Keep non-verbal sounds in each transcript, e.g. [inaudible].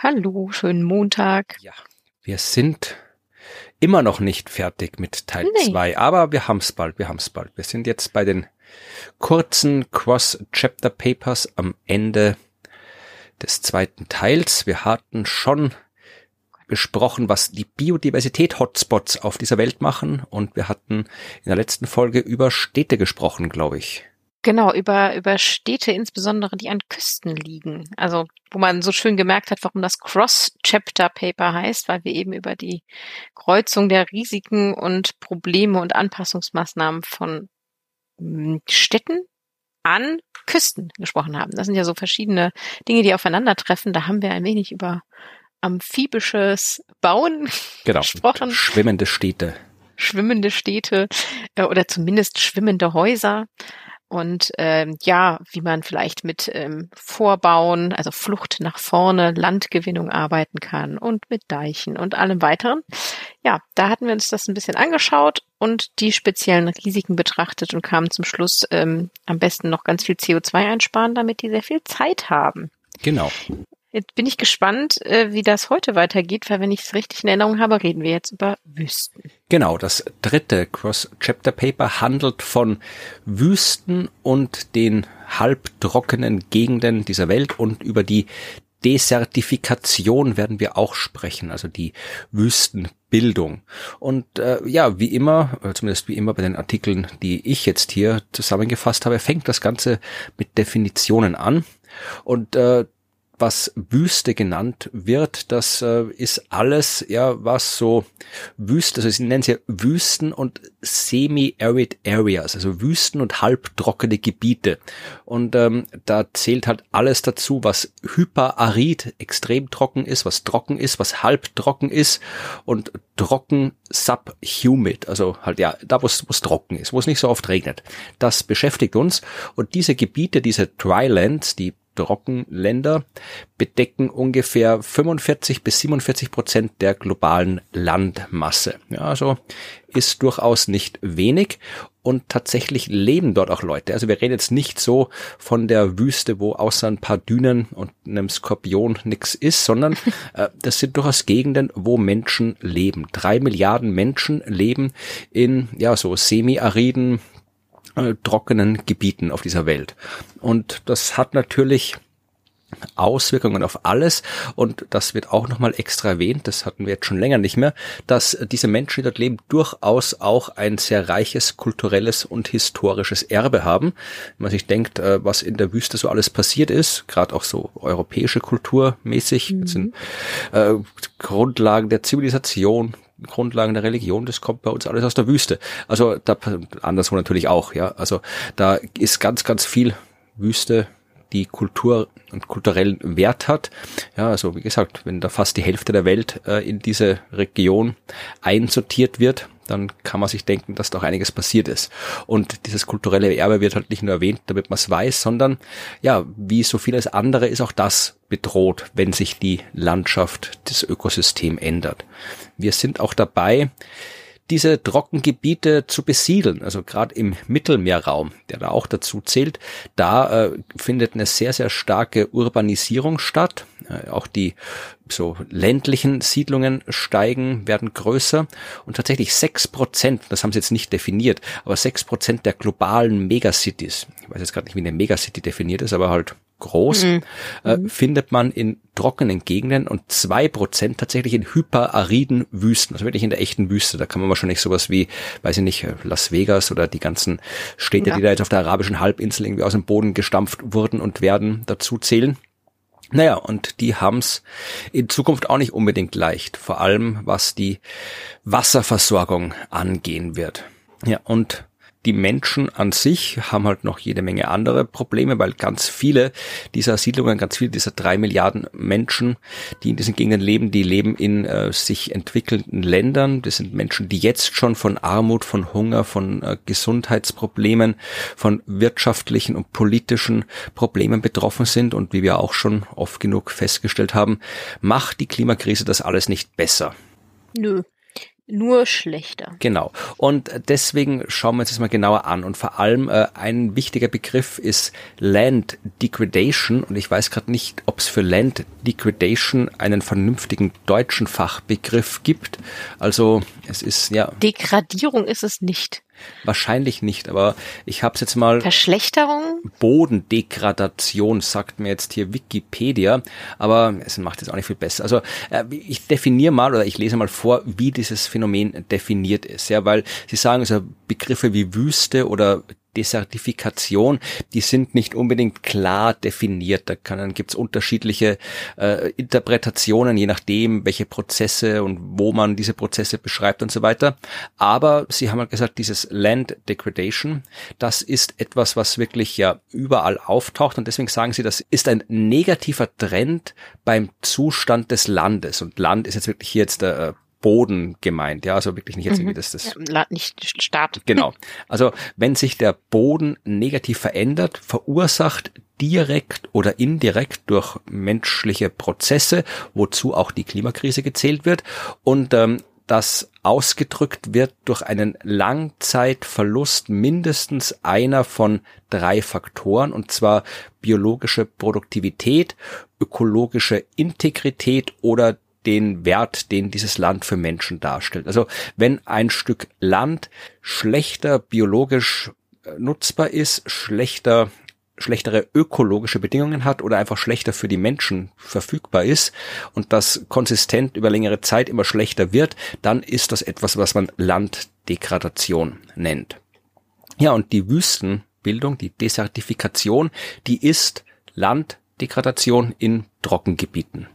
Hallo, schönen Montag. Ja, wir sind immer noch nicht fertig mit Teil 2, nee. aber wir haben es bald, wir haben es bald. Wir sind jetzt bei den kurzen Cross-Chapter-Papers am Ende des zweiten Teils. Wir hatten schon besprochen, was die Biodiversität-Hotspots auf dieser Welt machen und wir hatten in der letzten Folge über Städte gesprochen, glaube ich. Genau, über, über Städte insbesondere, die an Küsten liegen. Also, wo man so schön gemerkt hat, warum das Cross-Chapter-Paper heißt, weil wir eben über die Kreuzung der Risiken und Probleme und Anpassungsmaßnahmen von hm, Städten an Küsten gesprochen haben. Das sind ja so verschiedene Dinge, die aufeinandertreffen. Da haben wir ein wenig über amphibisches Bauen [laughs] genau, gesprochen. Schwimmende Städte. Schwimmende Städte äh, oder zumindest schwimmende Häuser und ähm, ja, wie man vielleicht mit ähm, Vorbauen, also Flucht nach vorne, Landgewinnung arbeiten kann und mit Deichen und allem weiteren. Ja, da hatten wir uns das ein bisschen angeschaut und die speziellen Risiken betrachtet und kamen zum Schluss ähm, am besten noch ganz viel CO2 einsparen, damit die sehr viel Zeit haben. Genau. Jetzt bin ich gespannt, äh, wie das heute weitergeht, weil wenn ich es richtig in Erinnerung habe, reden wir jetzt über Wüsten. Genau, das dritte Cross-Chapter-Paper handelt von Wüsten und den halbtrockenen Gegenden dieser Welt und über die Desertifikation werden wir auch sprechen, also die Wüstenbildung. Und äh, ja, wie immer, äh, zumindest wie immer bei den Artikeln, die ich jetzt hier zusammengefasst habe, fängt das Ganze mit Definitionen an. Und äh, was Wüste genannt wird, das äh, ist alles, ja, was so Wüste, also sie nennen sie Wüsten und Semi-Arid Areas, also Wüsten und halbtrockene Gebiete. Und ähm, da zählt halt alles dazu, was hyperarid, extrem trocken ist, was trocken ist, was halbtrocken ist und trocken subhumid, also halt ja, da wo es trocken ist, wo es nicht so oft regnet. Das beschäftigt uns und diese Gebiete, diese Drylands, die Trockenländer bedecken ungefähr 45 bis 47 Prozent der globalen Landmasse. Ja, also ist durchaus nicht wenig und tatsächlich leben dort auch Leute. Also wir reden jetzt nicht so von der Wüste, wo außer ein paar Dünen und einem Skorpion nichts ist, sondern [laughs] äh, das sind durchaus Gegenden, wo Menschen leben. Drei Milliarden Menschen leben in ja so semi-ariden äh, trockenen Gebieten auf dieser Welt. Und das hat natürlich Auswirkungen auf alles und das wird auch nochmal extra erwähnt, das hatten wir jetzt schon länger nicht mehr, dass diese Menschen, die dort leben, durchaus auch ein sehr reiches kulturelles und historisches Erbe haben. Wenn man sich denkt, äh, was in der Wüste so alles passiert ist, gerade auch so europäische Kultur mäßig, mhm. sind äh, Grundlagen der Zivilisation, Grundlagen der Religion, das kommt bei uns alles aus der Wüste. Also da anderswo natürlich auch, ja. Also da ist ganz, ganz viel Wüste, die Kultur und kulturellen Wert hat. Ja, also wie gesagt, wenn da fast die Hälfte der Welt äh, in diese Region einsortiert wird, dann kann man sich denken, dass da auch einiges passiert ist. Und dieses kulturelle Erbe wird halt nicht nur erwähnt, damit man es weiß, sondern ja, wie so vieles andere ist auch das bedroht, wenn sich die Landschaft, das Ökosystem ändert. Wir sind auch dabei, diese Trockengebiete zu besiedeln. Also gerade im Mittelmeerraum, der da auch dazu zählt, da äh, findet eine sehr, sehr starke Urbanisierung statt. Äh, auch die so ländlichen Siedlungen steigen, werden größer und tatsächlich sechs Prozent, das haben sie jetzt nicht definiert, aber sechs Prozent der globalen Megacities, ich weiß jetzt gerade nicht, wie eine Megacity definiert ist, aber halt groß, mhm. Äh, mhm. findet man in trockenen Gegenden und zwei Prozent tatsächlich in hyperariden Wüsten, also wirklich in der echten Wüste. Da kann man wahrscheinlich sowas wie, weiß ich nicht, Las Vegas oder die ganzen Städte, ja. die da jetzt auf der arabischen Halbinsel irgendwie aus dem Boden gestampft wurden und werden, dazu zählen. Naja, und die haben's in Zukunft auch nicht unbedingt leicht, vor allem was die Wasserversorgung angehen wird. Ja, und die Menschen an sich haben halt noch jede Menge andere Probleme, weil ganz viele dieser Siedlungen, ganz viele dieser drei Milliarden Menschen, die in diesen Gegenden leben, die leben in äh, sich entwickelnden Ländern. Das sind Menschen, die jetzt schon von Armut, von Hunger, von äh, Gesundheitsproblemen, von wirtschaftlichen und politischen Problemen betroffen sind. Und wie wir auch schon oft genug festgestellt haben, macht die Klimakrise das alles nicht besser. Nö. Nur schlechter. Genau. Und deswegen schauen wir uns das mal genauer an. Und vor allem äh, ein wichtiger Begriff ist Land Degradation. Und ich weiß gerade nicht, ob es für Land Degradation einen vernünftigen deutschen Fachbegriff gibt. Also es ist ja. Degradierung ist es nicht. Wahrscheinlich nicht, aber ich habe es jetzt mal. Verschlechterung? Bodendegradation sagt mir jetzt hier Wikipedia, aber es macht jetzt auch nicht viel besser. Also äh, ich definiere mal oder ich lese mal vor, wie dieses Phänomen definiert ist, ja, weil Sie sagen also Begriffe wie Wüste oder Desertifikation, die sind nicht unbedingt klar definiert. Da kann, gibt es unterschiedliche äh, Interpretationen, je nachdem, welche Prozesse und wo man diese Prozesse beschreibt und so weiter. Aber Sie haben halt gesagt, dieses Land Degradation, das ist etwas, was wirklich ja überall auftaucht und deswegen sagen Sie, das ist ein negativer Trend beim Zustand des Landes. Und Land ist jetzt wirklich hier jetzt der äh, Boden gemeint, ja, also wirklich nicht jetzt irgendwie mhm. das, das ja, nicht Staat. [laughs] Genau. Also wenn sich der Boden negativ verändert, verursacht direkt oder indirekt durch menschliche Prozesse, wozu auch die Klimakrise gezählt wird und ähm, das ausgedrückt wird durch einen Langzeitverlust mindestens einer von drei Faktoren, und zwar biologische Produktivität, ökologische Integrität oder den Wert, den dieses Land für Menschen darstellt. Also wenn ein Stück Land schlechter biologisch äh, nutzbar ist, schlechter schlechtere ökologische Bedingungen hat oder einfach schlechter für die Menschen verfügbar ist und das konsistent über längere Zeit immer schlechter wird, dann ist das etwas, was man Landdegradation nennt. Ja, und die Wüstenbildung, die Desertifikation, die ist Landdegradation in Trockengebieten.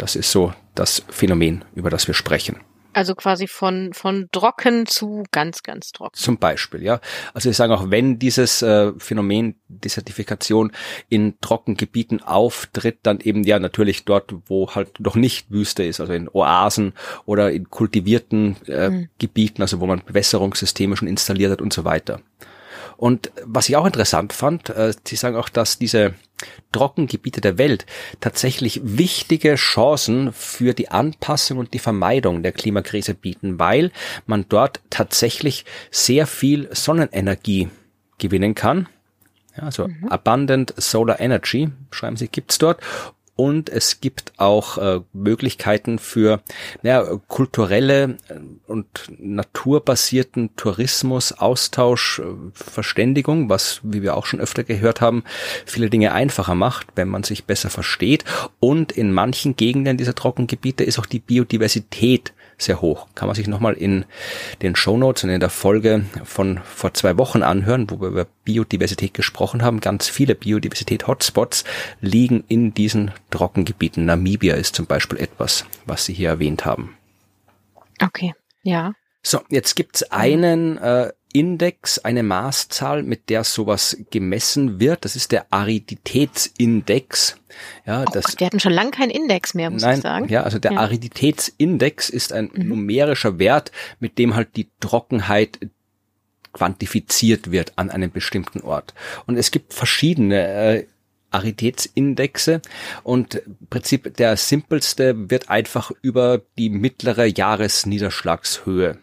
Das ist so das Phänomen, über das wir sprechen. Also quasi von, von trocken zu ganz, ganz trocken. Zum Beispiel, ja. Also ich sage auch, wenn dieses äh, Phänomen Desertifikation in Trockengebieten auftritt, dann eben ja natürlich dort, wo halt noch nicht Wüste ist, also in Oasen oder in kultivierten äh, mhm. Gebieten, also wo man Bewässerungssysteme schon installiert hat und so weiter. Und was ich auch interessant fand, äh, Sie sagen auch, dass diese Trockengebiete der Welt tatsächlich wichtige Chancen für die Anpassung und die Vermeidung der Klimakrise bieten, weil man dort tatsächlich sehr viel Sonnenenergie gewinnen kann. Ja, also mhm. Abundant Solar Energy, schreiben Sie, gibt's dort und es gibt auch äh, Möglichkeiten für ja, kulturelle äh, und naturbasierten Tourismus, Austausch, äh, Verständigung, was, wie wir auch schon öfter gehört haben, viele Dinge einfacher macht, wenn man sich besser versteht. Und in manchen Gegenden dieser Trockengebiete ist auch die Biodiversität sehr hoch. Kann man sich nochmal in den Show Notes und in der Folge von vor zwei Wochen anhören, wo wir über Biodiversität gesprochen haben. Ganz viele Biodiversität-Hotspots liegen in diesen Trockengebieten. Namibia ist zum Beispiel etwas, was Sie hier erwähnt haben. Okay, ja. So, jetzt gibt's einen äh, Index, eine Maßzahl, mit der sowas gemessen wird. Das ist der Ariditätsindex. Ja, oh das, Gott, wir hatten schon lange keinen Index mehr, muss nein, ich sagen. Ja, also der ja. Ariditätsindex ist ein mhm. numerischer Wert, mit dem halt die Trockenheit quantifiziert wird an einem bestimmten Ort. Und es gibt verschiedene äh, Ariditätsindexe und im Prinzip der simpelste wird einfach über die mittlere Jahresniederschlagshöhe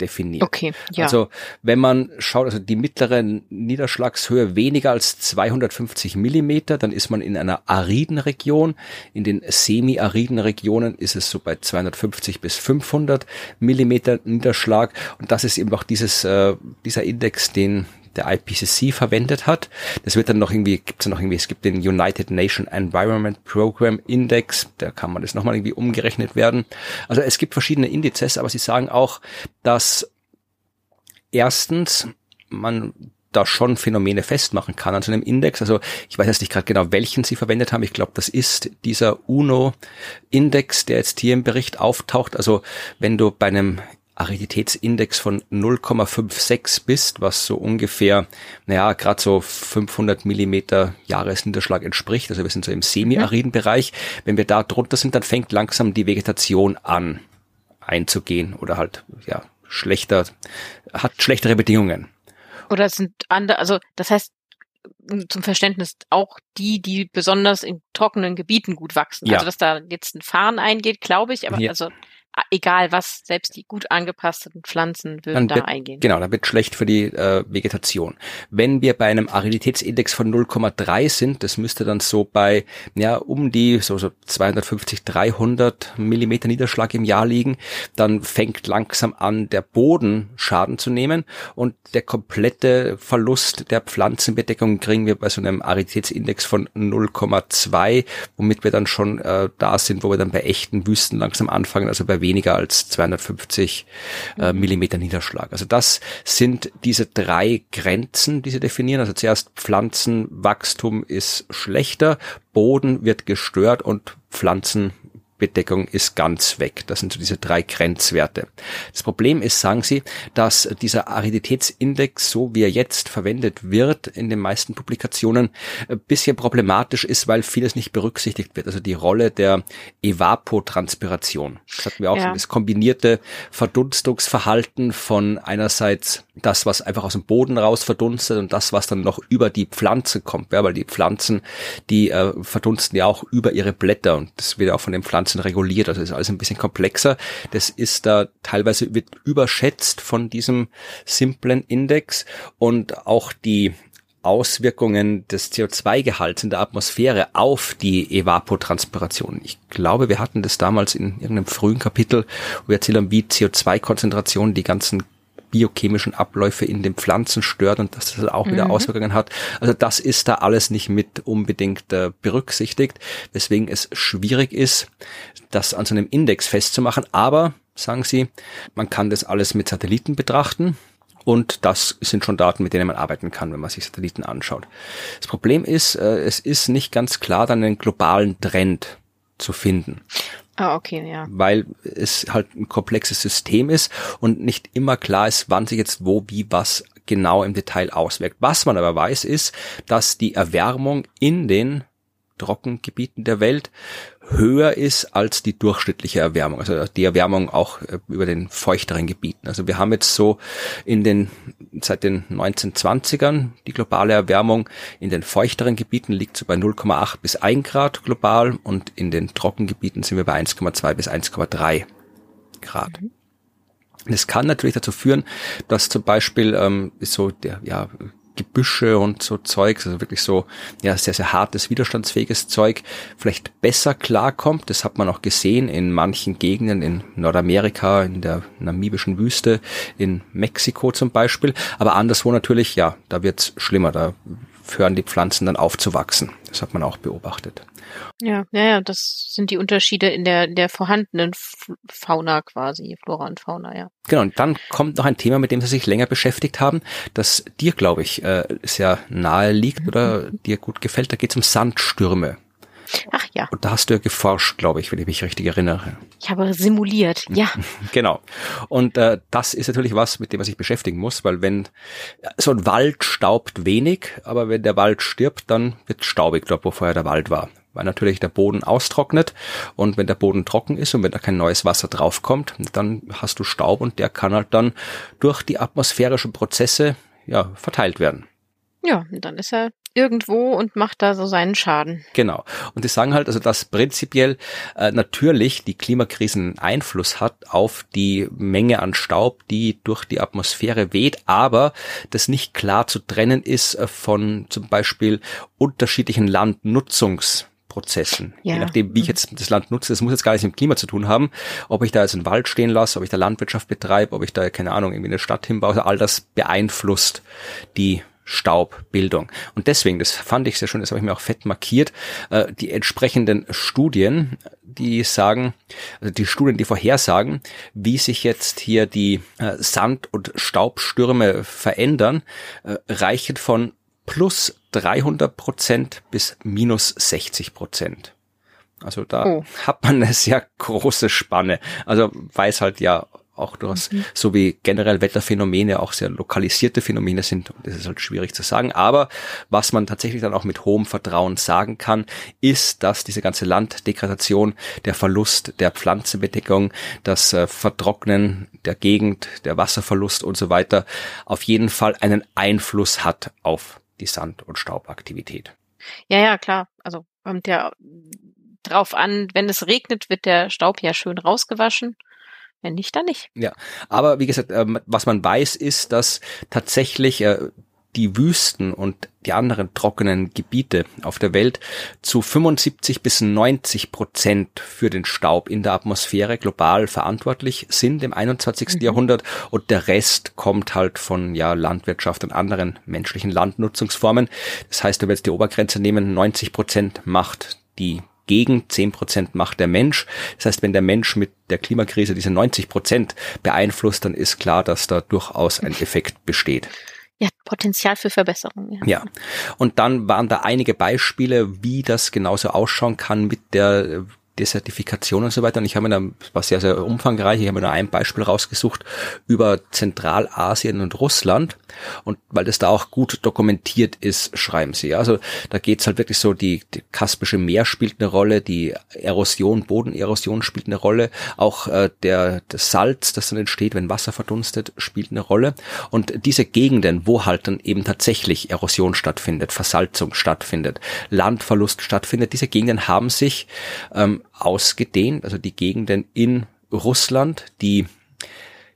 definiert. Okay, ja. Also wenn man schaut, also die mittlere Niederschlagshöhe weniger als 250 Millimeter, dann ist man in einer ariden Region. In den semi-ariden Regionen ist es so bei 250 bis 500 Millimeter Niederschlag. Und das ist eben auch dieses, äh, dieser Index, den der IPCC verwendet hat. Das wird dann noch irgendwie, gibt's noch irgendwie, es gibt den United Nation Environment Program Index, da kann man das nochmal irgendwie umgerechnet werden. Also es gibt verschiedene Indizes, aber sie sagen auch, dass erstens man da schon Phänomene festmachen kann an so einem Index. Also ich weiß jetzt nicht gerade genau, welchen Sie verwendet haben. Ich glaube, das ist dieser UNO-Index, der jetzt hier im Bericht auftaucht. Also wenn du bei einem Ariditätsindex von 0,56 bist, was so ungefähr, naja, gerade so 500 Millimeter Jahresniederschlag entspricht, also wir sind so im semi-ariden Bereich, wenn wir da drunter sind, dann fängt langsam die Vegetation an einzugehen oder halt, ja, schlechter, hat schlechtere Bedingungen. Oder es sind andere, also das heißt, zum Verständnis auch die, die besonders in trockenen Gebieten gut wachsen. Ja. Also dass da jetzt ein Fahren eingeht, glaube ich, aber ja. also egal was, selbst die gut angepassten Pflanzen würden da wird, eingehen. Genau, da wird schlecht für die äh, Vegetation. Wenn wir bei einem Ariditätsindex von 0,3 sind, das müsste dann so bei ja um die so, so 250, 300 Millimeter Niederschlag im Jahr liegen, dann fängt langsam an der Boden Schaden zu nehmen und der komplette Verlust der Pflanzenbedeckung kriegen wir bei so einem Ariditätsindex von 0,2, womit wir dann schon äh, da sind, wo wir dann bei echten Wüsten langsam anfangen, also bei weniger als 250 äh, Millimeter Niederschlag. Also das sind diese drei Grenzen, die sie definieren. Also zuerst Pflanzenwachstum ist schlechter, Boden wird gestört und Pflanzen Bedeckung ist ganz weg. Das sind so diese drei Grenzwerte. Das Problem ist, sagen Sie, dass dieser Ariditätsindex, so wie er jetzt verwendet wird in den meisten Publikationen, ein bisschen problematisch ist, weil vieles nicht berücksichtigt wird. Also die Rolle der Evapotranspiration. Das hatten wir auch ja. schon, das kombinierte Verdunstungsverhalten von einerseits das, was einfach aus dem Boden raus verdunstet und das, was dann noch über die Pflanze kommt. Ja, weil die Pflanzen, die äh, verdunsten ja auch über ihre Blätter und das wird auch von den Pflanzen Ganzen reguliert. Also ist alles ein bisschen komplexer. Das ist da teilweise wird überschätzt von diesem simplen Index und auch die Auswirkungen des CO2-Gehalts in der Atmosphäre auf die Evapotranspiration. Ich glaube, wir hatten das damals in irgendeinem frühen Kapitel, wo wir erzählt haben, wie CO2-Konzentrationen die ganzen biochemischen Abläufe in den Pflanzen stört und dass das auch wieder mhm. Auswirkungen hat. Also das ist da alles nicht mit unbedingt äh, berücksichtigt, weswegen es schwierig ist, das an so einem Index festzumachen. Aber, sagen Sie, man kann das alles mit Satelliten betrachten. Und das sind schon Daten, mit denen man arbeiten kann, wenn man sich Satelliten anschaut. Das Problem ist, äh, es ist nicht ganz klar dann einen globalen Trend zu finden. Ah, okay, ja. Weil es halt ein komplexes System ist und nicht immer klar ist, wann sich jetzt wo, wie, was genau im Detail auswirkt. Was man aber weiß, ist, dass die Erwärmung in den Trockengebieten der Welt höher ist als die durchschnittliche Erwärmung, also die Erwärmung auch äh, über den feuchteren Gebieten. Also wir haben jetzt so in den seit den 1920ern die globale Erwärmung in den feuchteren Gebieten liegt so bei 0,8 bis 1 Grad global und in den Trockengebieten sind wir bei 1,2 bis 1,3 Grad. Mhm. Das kann natürlich dazu führen, dass zum Beispiel ähm, so der ja Gebüsche und so Zeug, also wirklich so ja sehr sehr hartes widerstandsfähiges Zeug, vielleicht besser klarkommt. Das hat man auch gesehen in manchen Gegenden in Nordamerika, in der namibischen Wüste, in Mexiko zum Beispiel. Aber anderswo natürlich, ja, da wird's schlimmer. Da hören die Pflanzen dann aufzuwachsen. Das hat man auch beobachtet. Ja, ja, ja, das sind die Unterschiede in der, der vorhandenen Fauna quasi, Flora und Fauna, ja. Genau, und dann kommt noch ein Thema, mit dem Sie sich länger beschäftigt haben, das dir, glaube ich, äh, sehr nahe liegt oder [laughs] dir gut gefällt. Da geht es um Sandstürme. Ach ja. Und da hast du ja geforscht, glaube ich, wenn ich mich richtig erinnere. Ich habe simuliert, ja. [laughs] genau. Und äh, das ist natürlich was, mit dem man sich beschäftigen muss, weil wenn so ein Wald staubt wenig, aber wenn der Wald stirbt, dann wird staubig dort, wo vorher der Wald war weil natürlich der Boden austrocknet und wenn der Boden trocken ist und wenn da kein neues Wasser draufkommt, dann hast du Staub und der kann halt dann durch die atmosphärischen Prozesse ja verteilt werden. Ja, dann ist er irgendwo und macht da so seinen Schaden. Genau. Und die sagen halt, also dass prinzipiell äh, natürlich die Klimakrise einen Einfluss hat auf die Menge an Staub, die durch die Atmosphäre weht, aber das nicht klar zu trennen ist äh, von zum Beispiel unterschiedlichen Landnutzungs Prozessen. Ja. Je nachdem, wie ich jetzt das Land nutze, das muss jetzt gar nichts mit dem Klima zu tun haben. Ob ich da jetzt einen Wald stehen lasse, ob ich da Landwirtschaft betreibe, ob ich da, keine Ahnung, irgendwie eine Stadt hinbaue, also all das beeinflusst die Staubbildung. Und deswegen, das fand ich sehr schön, das habe ich mir auch fett markiert, äh, die entsprechenden Studien, die sagen, also die Studien, die vorhersagen, wie sich jetzt hier die äh, Sand- und Staubstürme verändern, äh, reichen von plus 300 Prozent bis minus 60 Prozent. Also da oh. hat man eine sehr große Spanne. Also weiß halt ja auch durchaus, mhm. so wie generell Wetterphänomene auch sehr lokalisierte Phänomene sind. Und das ist halt schwierig zu sagen. Aber was man tatsächlich dann auch mit hohem Vertrauen sagen kann, ist, dass diese ganze Landdegradation, der Verlust der Pflanzenbedeckung, das äh, Vertrocknen der Gegend, der Wasserverlust und so weiter auf jeden Fall einen Einfluss hat auf die Sand- und Staubaktivität. Ja, ja, klar. Also kommt ja drauf an, wenn es regnet, wird der Staub ja schön rausgewaschen. Wenn nicht, dann nicht. Ja, aber wie gesagt, ähm, was man weiß, ist, dass tatsächlich äh, die Wüsten und die anderen trockenen Gebiete auf der Welt zu 75 bis 90 Prozent für den Staub in der Atmosphäre global verantwortlich sind im 21. Mhm. Jahrhundert und der Rest kommt halt von ja Landwirtschaft und anderen menschlichen Landnutzungsformen. Das heißt, wenn wir jetzt die Obergrenze nehmen, 90 Prozent macht die Gegend, 10 Prozent macht der Mensch. Das heißt, wenn der Mensch mit der Klimakrise diese 90 Prozent beeinflusst, dann ist klar, dass da durchaus ein Effekt besteht. Ja, Potenzial für Verbesserung. Ja. ja. Und dann waren da einige Beispiele, wie das genauso ausschauen kann mit der Desertifikation und so weiter. Und ich habe mir da, war sehr, sehr umfangreich, ich habe mir da ein Beispiel rausgesucht über Zentralasien und Russland. Und weil das da auch gut dokumentiert ist, schreiben sie. Also da geht's halt wirklich so, die, die Kaspische Meer spielt eine Rolle, die Erosion, Bodenerosion spielt eine Rolle, auch äh, der das Salz, das dann entsteht, wenn Wasser verdunstet, spielt eine Rolle. Und diese Gegenden, wo halt dann eben tatsächlich Erosion stattfindet, Versalzung stattfindet, Landverlust stattfindet, diese Gegenden haben sich ähm, ausgedehnt, also die Gegenden in Russland, die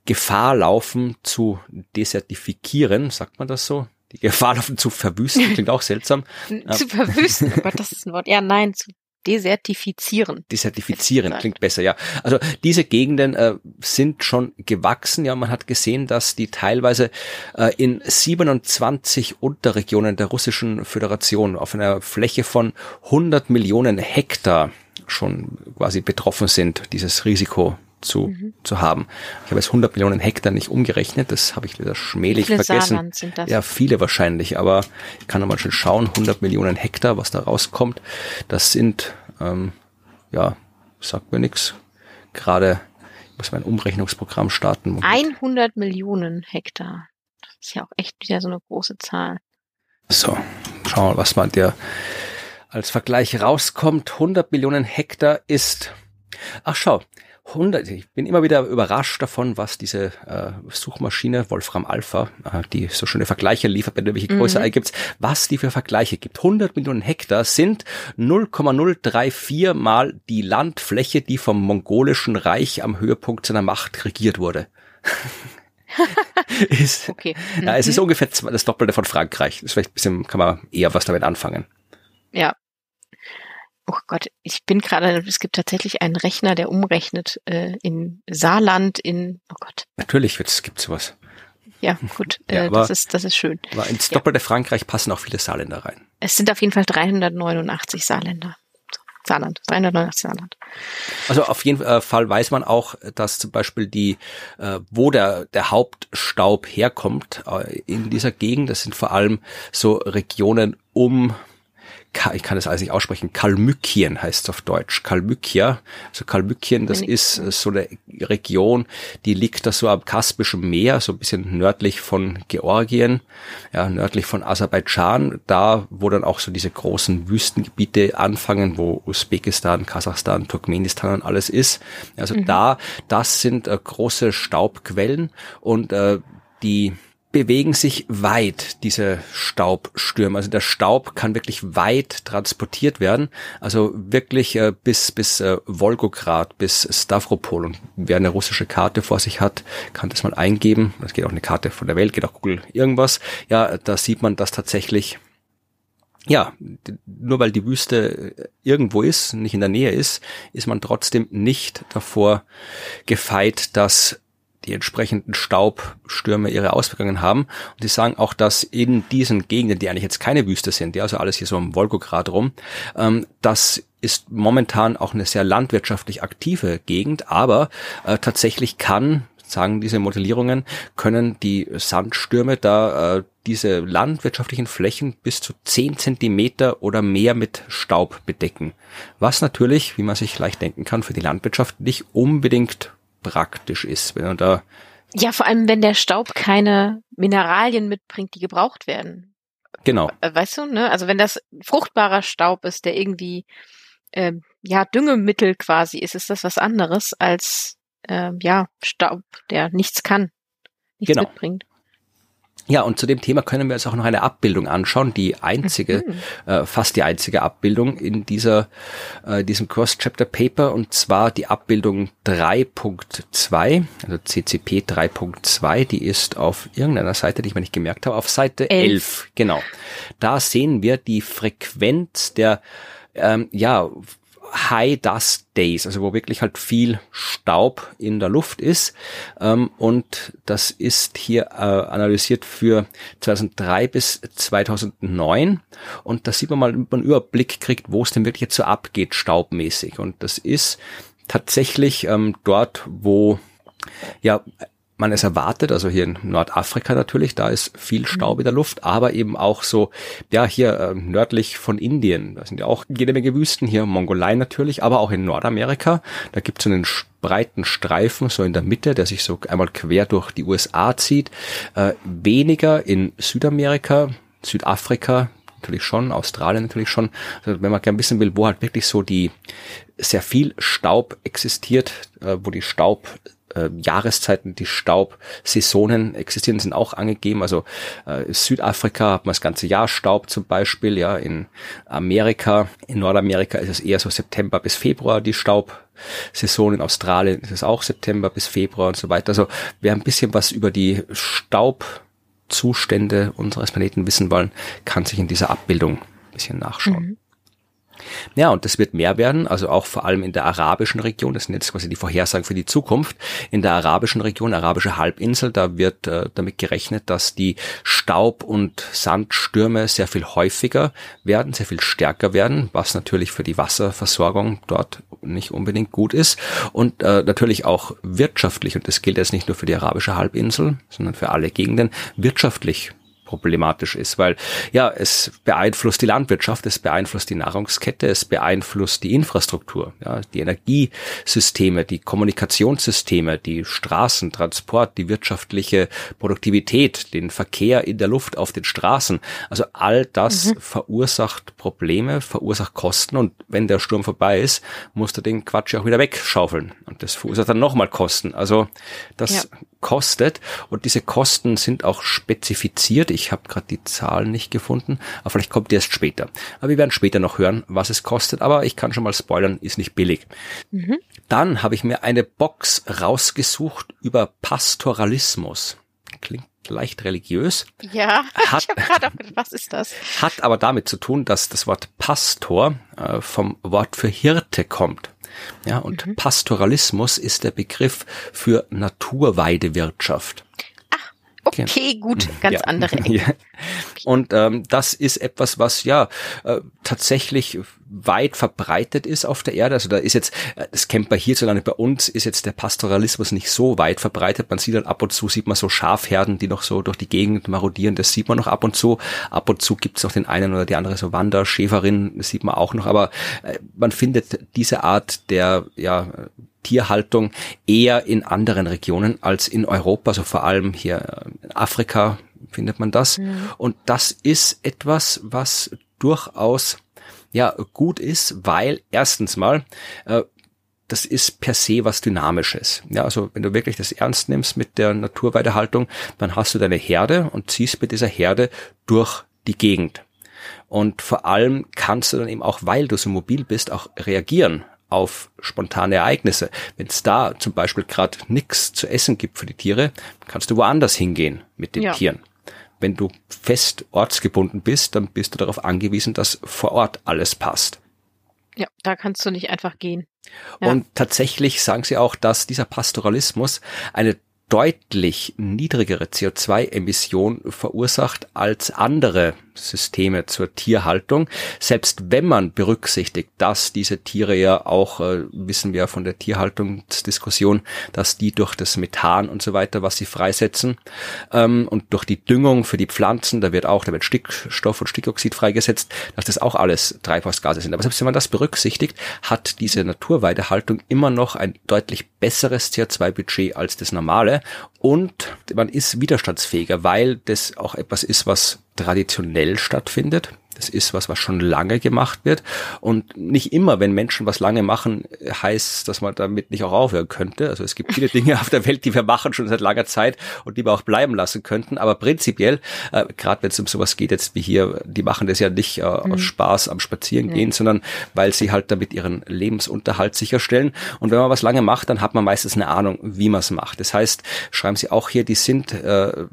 Gefahr laufen zu desertifikieren, sagt man das so? Die Gefahr laufen zu verwüsten, klingt auch seltsam. [laughs] zu verwüsten, oh Gott, das ist ein Wort. Ja, nein, zu desertifizieren. Desertifizieren klingt besser, ja. Also diese Gegenden äh, sind schon gewachsen. Ja, man hat gesehen, dass die teilweise äh, in 27 Unterregionen der russischen Föderation auf einer Fläche von 100 Millionen Hektar schon quasi betroffen sind, dieses Risiko zu, mhm. zu haben. Ich habe jetzt 100 Millionen Hektar nicht umgerechnet, das habe ich wieder schmählich viele vergessen. Sind das? Ja, viele wahrscheinlich, aber ich kann nochmal schon schauen, 100 Millionen Hektar, was da rauskommt, das sind, ähm, ja, sagt mir nichts. Gerade ich muss mein Umrechnungsprogramm starten. Moment. 100 Millionen Hektar. Das ist ja auch echt wieder so eine große Zahl. So, schauen wir mal, was man der als Vergleich rauskommt, 100 Millionen Hektar ist, ach schau, 100, ich bin immer wieder überrascht davon, was diese äh, Suchmaschine Wolfram Alpha, äh, die so schöne Vergleiche liefert, wenn du welche Größe mhm. eingibst, was die für Vergleiche gibt. 100 Millionen Hektar sind 0,034 mal die Landfläche, die vom mongolischen Reich am Höhepunkt seiner Macht regiert wurde. [laughs] ist, okay. Mhm. Ja, es ist mhm. ungefähr das Doppelte von Frankreich. Das ist vielleicht ein bisschen, kann man eher was damit anfangen. Ja, Oh Gott, ich bin gerade, es gibt tatsächlich einen Rechner, der umrechnet äh, in Saarland, in, oh Gott. Natürlich es gibt sowas. Ja, gut, [laughs] ja, äh, das, ist, das ist schön. Aber ins doppelte ja. Frankreich passen auch viele Saarländer rein. Es sind auf jeden Fall 389 Saarländer. Saarland, 389 Saarland. Also auf jeden äh, Fall weiß man auch, dass zum Beispiel die, äh, wo der, der Hauptstaub herkommt äh, in dieser Gegend, das sind vor allem so Regionen um ich kann das alles nicht aussprechen, Kalmykien heißt es auf Deutsch, Kalmykia. Also Kalmykien, das ist so eine Region, die liegt da so am Kaspischen Meer, so ein bisschen nördlich von Georgien, ja, nördlich von Aserbaidschan, da, wo dann auch so diese großen Wüstengebiete anfangen, wo Usbekistan, Kasachstan, Turkmenistan und alles ist. Also mhm. da, das sind äh, große Staubquellen und äh, die bewegen sich weit, diese Staubstürme. Also der Staub kann wirklich weit transportiert werden. Also wirklich äh, bis, bis äh, Volgograd, bis Stavropol. Und wer eine russische Karte vor sich hat, kann das mal eingeben. Es geht auch eine Karte von der Welt, geht auch Google irgendwas. Ja, da sieht man das tatsächlich ja, nur weil die Wüste irgendwo ist, nicht in der Nähe ist, ist man trotzdem nicht davor gefeit, dass die entsprechenden Staubstürme ihre Auswirkungen haben. Und die sagen auch, dass in diesen Gegenden, die eigentlich jetzt keine Wüste sind, ja, also alles hier so im Volgograd rum, ähm, das ist momentan auch eine sehr landwirtschaftlich aktive Gegend, aber äh, tatsächlich kann sagen diese Modellierungen, können die Sandstürme da äh, diese landwirtschaftlichen Flächen bis zu zehn Zentimeter oder mehr mit Staub bedecken. Was natürlich, wie man sich leicht denken kann, für die Landwirtschaft nicht unbedingt praktisch ist, wenn man da ja, vor allem, wenn der Staub keine Mineralien mitbringt, die gebraucht werden. Genau. Äh, weißt du, ne? Also wenn das fruchtbarer Staub ist, der irgendwie ähm, ja Düngemittel quasi ist, ist das was anderes als ähm, ja Staub, der nichts kann, nichts Genau. mitbringt. Ja, und zu dem Thema können wir uns auch noch eine Abbildung anschauen, die einzige, Mhm. äh, fast die einzige Abbildung in dieser, äh, diesem Cross-Chapter-Paper, und zwar die Abbildung 3.2, also CCP 3.2, die ist auf irgendeiner Seite, die ich mir nicht gemerkt habe, auf Seite Elf. 11, genau. Da sehen wir die Frequenz der, ähm, ja, High Dust Days, also wo wirklich halt viel Staub in der Luft ist. Ähm, und das ist hier äh, analysiert für 2003 bis 2009. Und da sieht man mal, man einen Überblick kriegt, wo es denn wirklich jetzt so abgeht, staubmäßig. Und das ist tatsächlich ähm, dort, wo ja, man es erwartet, also hier in Nordafrika natürlich, da ist viel Staub in der Luft, aber eben auch so, ja, hier äh, nördlich von Indien, da sind ja auch jede Menge Wüsten, hier Mongolei natürlich, aber auch in Nordamerika, da gibt es so einen breiten Streifen so in der Mitte, der sich so einmal quer durch die USA zieht, äh, weniger in Südamerika, Südafrika, natürlich schon, Australien natürlich schon. Also wenn man gerne wissen will, wo halt wirklich so die sehr viel Staub existiert, äh, wo die Staub äh, Jahreszeiten, die Staubsaisonen existieren, sind auch angegeben. Also äh, Südafrika hat man das ganze Jahr Staub zum Beispiel, ja, in Amerika, in Nordamerika ist es eher so September bis Februar die Staubsaison, in Australien ist es auch September bis Februar und so weiter. Also wer ein bisschen was über die Staubzustände unseres Planeten wissen wollen, kann sich in dieser Abbildung ein bisschen nachschauen. Ja, und das wird mehr werden, also auch vor allem in der arabischen Region, das sind jetzt quasi die Vorhersagen für die Zukunft, in der arabischen Region, arabische Halbinsel, da wird äh, damit gerechnet, dass die Staub- und Sandstürme sehr viel häufiger werden, sehr viel stärker werden, was natürlich für die Wasserversorgung dort nicht unbedingt gut ist. Und äh, natürlich auch wirtschaftlich, und das gilt jetzt nicht nur für die arabische Halbinsel, sondern für alle Gegenden, wirtschaftlich problematisch ist, weil ja, es beeinflusst die Landwirtschaft, es beeinflusst die Nahrungskette, es beeinflusst die Infrastruktur, ja, die Energiesysteme, die Kommunikationssysteme, die Straßen, Transport, die wirtschaftliche Produktivität, den Verkehr in der Luft auf den Straßen. Also all das verursacht Probleme, verursacht Kosten und wenn der Sturm vorbei ist, musst du den Quatsch auch wieder wegschaufeln und das verursacht dann nochmal Kosten. Also das Ja. kostet und diese Kosten sind auch spezifiziert. Ich habe gerade die Zahlen nicht gefunden, aber vielleicht kommt die erst später. Aber wir werden später noch hören, was es kostet, aber ich kann schon mal spoilern, ist nicht billig. Dann habe ich mir eine Box rausgesucht über Pastoralismus. Klingt leicht religiös, Ja, [laughs] Hat- ich habe gerade auch gedacht, was ist das? hat aber damit zu tun, dass das Wort Pastor äh, vom Wort für Hirte kommt. Ja, und Pastoralismus ist der Begriff für Naturweidewirtschaft. Okay, gut, ganz Ja. andere [laughs] Ecke. Ja. Und ähm, das ist etwas, was ja äh, tatsächlich weit verbreitet ist auf der Erde. Also da ist jetzt, äh, das kennt man hierzulande, bei uns ist jetzt der Pastoralismus nicht so weit verbreitet. Man sieht halt ab und zu, sieht man so Schafherden, die noch so durch die Gegend marodieren. Das sieht man noch ab und zu. Ab und zu gibt es noch den einen oder die andere so Wanderschäferin, das sieht man auch noch. Aber äh, man findet diese Art der, ja, Tierhaltung eher in anderen Regionen als in Europa, also vor allem hier in Afrika findet man das. Und das ist etwas, was durchaus ja gut ist, weil erstens mal äh, das ist per se was Dynamisches. Ja, also wenn du wirklich das ernst nimmst mit der Naturweidehaltung, dann hast du deine Herde und ziehst mit dieser Herde durch die Gegend. Und vor allem kannst du dann eben auch, weil du so mobil bist, auch reagieren auf spontane Ereignisse. Wenn es da zum Beispiel gerade nichts zu essen gibt für die Tiere, kannst du woanders hingehen mit den Ja. Tieren. Wenn du fest ortsgebunden bist, dann bist du darauf angewiesen, dass vor Ort alles passt. Ja, da kannst du nicht einfach gehen. Ja. Und tatsächlich sagen sie auch, dass dieser Pastoralismus eine deutlich niedrigere CO2-Emission verursacht als andere Systeme zur Tierhaltung. Selbst wenn man berücksichtigt, dass diese Tiere ja auch, äh, wissen wir von der Tierhaltungsdiskussion, dass die durch das Methan und so weiter, was sie freisetzen, ähm, und durch die Düngung für die Pflanzen, da wird auch, da wird Stickstoff und Stickoxid freigesetzt, dass das auch alles Treibhausgase sind. Aber selbst wenn man das berücksichtigt, hat diese Naturweidehaltung immer noch ein deutlich besseres CO2-Budget als das normale und man ist widerstandsfähiger, weil das auch etwas ist, was traditionell stattfindet. Das ist was, was schon lange gemacht wird. Und nicht immer, wenn Menschen was lange machen, heißt, dass man damit nicht auch aufhören könnte. Also es gibt viele Dinge auf der Welt, die wir machen schon seit langer Zeit und die wir auch bleiben lassen könnten. Aber prinzipiell, äh, gerade wenn es um sowas geht jetzt wie hier, die machen das ja nicht äh, aus mhm. Spaß am Spazierengehen, mhm. sondern weil sie halt damit ihren Lebensunterhalt sicherstellen. Und wenn man was lange macht, dann hat man meistens eine Ahnung, wie man es macht. Das heißt, schreiben Sie auch hier, die sind äh,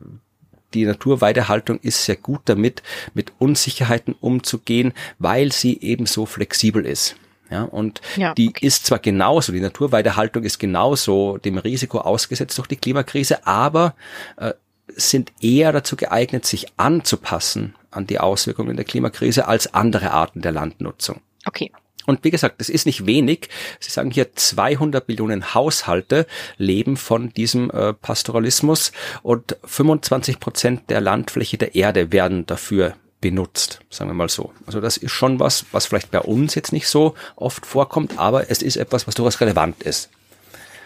die Naturweidehaltung ist sehr gut damit, mit Unsicherheiten umzugehen, weil sie eben so flexibel ist. Ja, und ja, die okay. ist zwar genauso, die Naturweidehaltung ist genauso dem Risiko ausgesetzt durch die Klimakrise, aber äh, sind eher dazu geeignet, sich anzupassen an die Auswirkungen der Klimakrise als andere Arten der Landnutzung. Okay. Und wie gesagt, das ist nicht wenig. Sie sagen hier 200 Millionen Haushalte leben von diesem äh, Pastoralismus und 25 Prozent der Landfläche der Erde werden dafür benutzt, sagen wir mal so. Also das ist schon was, was vielleicht bei uns jetzt nicht so oft vorkommt, aber es ist etwas, was durchaus relevant ist.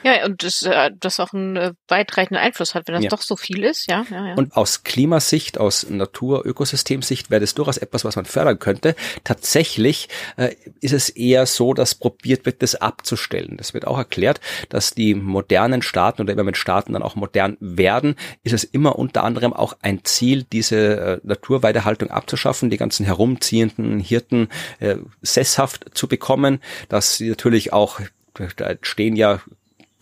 Ja, und das, äh, das auch einen äh, weitreichenden Einfluss hat, wenn das ja. doch so viel ist, ja, ja, ja. Und aus Klimasicht, aus Natur-Ökosystemsicht wäre das durchaus etwas, was man fördern könnte. Tatsächlich äh, ist es eher so, dass probiert wird, das abzustellen. Das wird auch erklärt, dass die modernen Staaten oder immer mit Staaten dann auch modern werden, ist es immer unter anderem auch ein Ziel, diese äh, Naturweidehaltung abzuschaffen, die ganzen herumziehenden Hirten äh, sesshaft zu bekommen, dass sie natürlich auch da stehen ja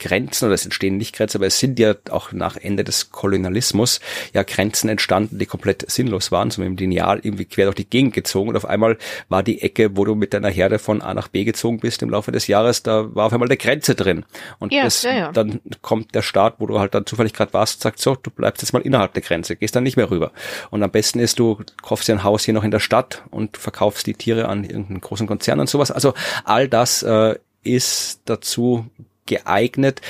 Grenzen, oder es entstehen nicht Grenzen, aber es sind ja auch nach Ende des Kolonialismus ja Grenzen entstanden, die komplett sinnlos waren, so mit dem Lineal irgendwie quer durch die Gegend gezogen und auf einmal war die Ecke, wo du mit deiner Herde von A nach B gezogen bist im Laufe des Jahres, da war auf einmal eine Grenze drin. Und ja, das, ja, ja. dann kommt der Staat, wo du halt dann zufällig gerade warst, sagt so, du bleibst jetzt mal innerhalb der Grenze, gehst dann nicht mehr rüber. Und am besten ist, du kaufst dir ein Haus hier noch in der Stadt und verkaufst die Tiere an irgendeinen großen Konzern und sowas. Also all das äh, ist dazu geeignet,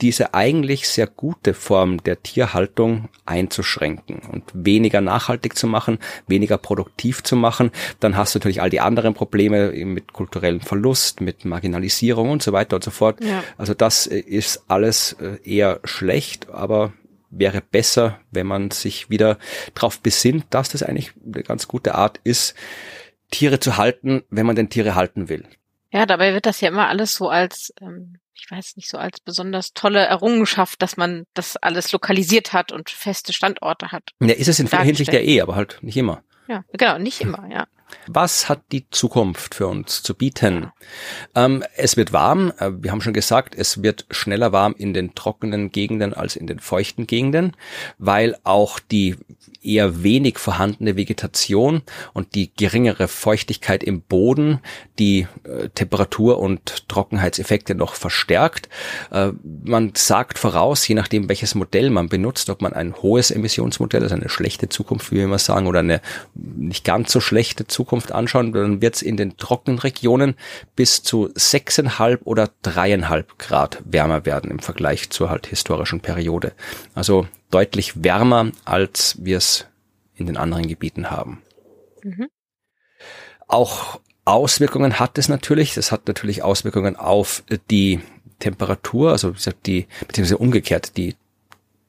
diese eigentlich sehr gute Form der Tierhaltung einzuschränken und weniger nachhaltig zu machen, weniger produktiv zu machen. Dann hast du natürlich all die anderen Probleme mit kulturellem Verlust, mit Marginalisierung und so weiter und so fort. Ja. Also das ist alles äh, eher schlecht, aber wäre besser, wenn man sich wieder darauf besinnt, dass das eigentlich eine ganz gute Art ist, Tiere zu halten, wenn man denn Tiere halten will. Ja, dabei wird das ja immer alles so als ähm, ich weiß nicht, so als besonders tolle Errungenschaft, dass man das alles lokalisiert hat und feste Standorte hat. Ja, ist es in vieler Hinsicht ja eh, aber halt nicht immer. Ja, genau, nicht immer, ja. Was hat die Zukunft für uns zu bieten? Ähm, es wird warm. Äh, wir haben schon gesagt, es wird schneller warm in den trockenen Gegenden als in den feuchten Gegenden, weil auch die eher wenig vorhandene Vegetation und die geringere Feuchtigkeit im Boden die äh, Temperatur- und Trockenheitseffekte noch verstärkt. Äh, man sagt voraus, je nachdem welches Modell man benutzt, ob man ein hohes Emissionsmodell, also eine schlechte Zukunft, wie wir immer sagen, oder eine nicht ganz so schlechte Zukunft anschauen, dann wird es in den trockenen Regionen bis zu sechseinhalb oder dreieinhalb Grad wärmer werden im Vergleich zur halt historischen Periode. Also deutlich wärmer, als wir es in den anderen Gebieten haben. Mhm. Auch Auswirkungen hat es natürlich. Das hat natürlich Auswirkungen auf die Temperatur, also wie gesagt, die, beziehungsweise umgekehrt, die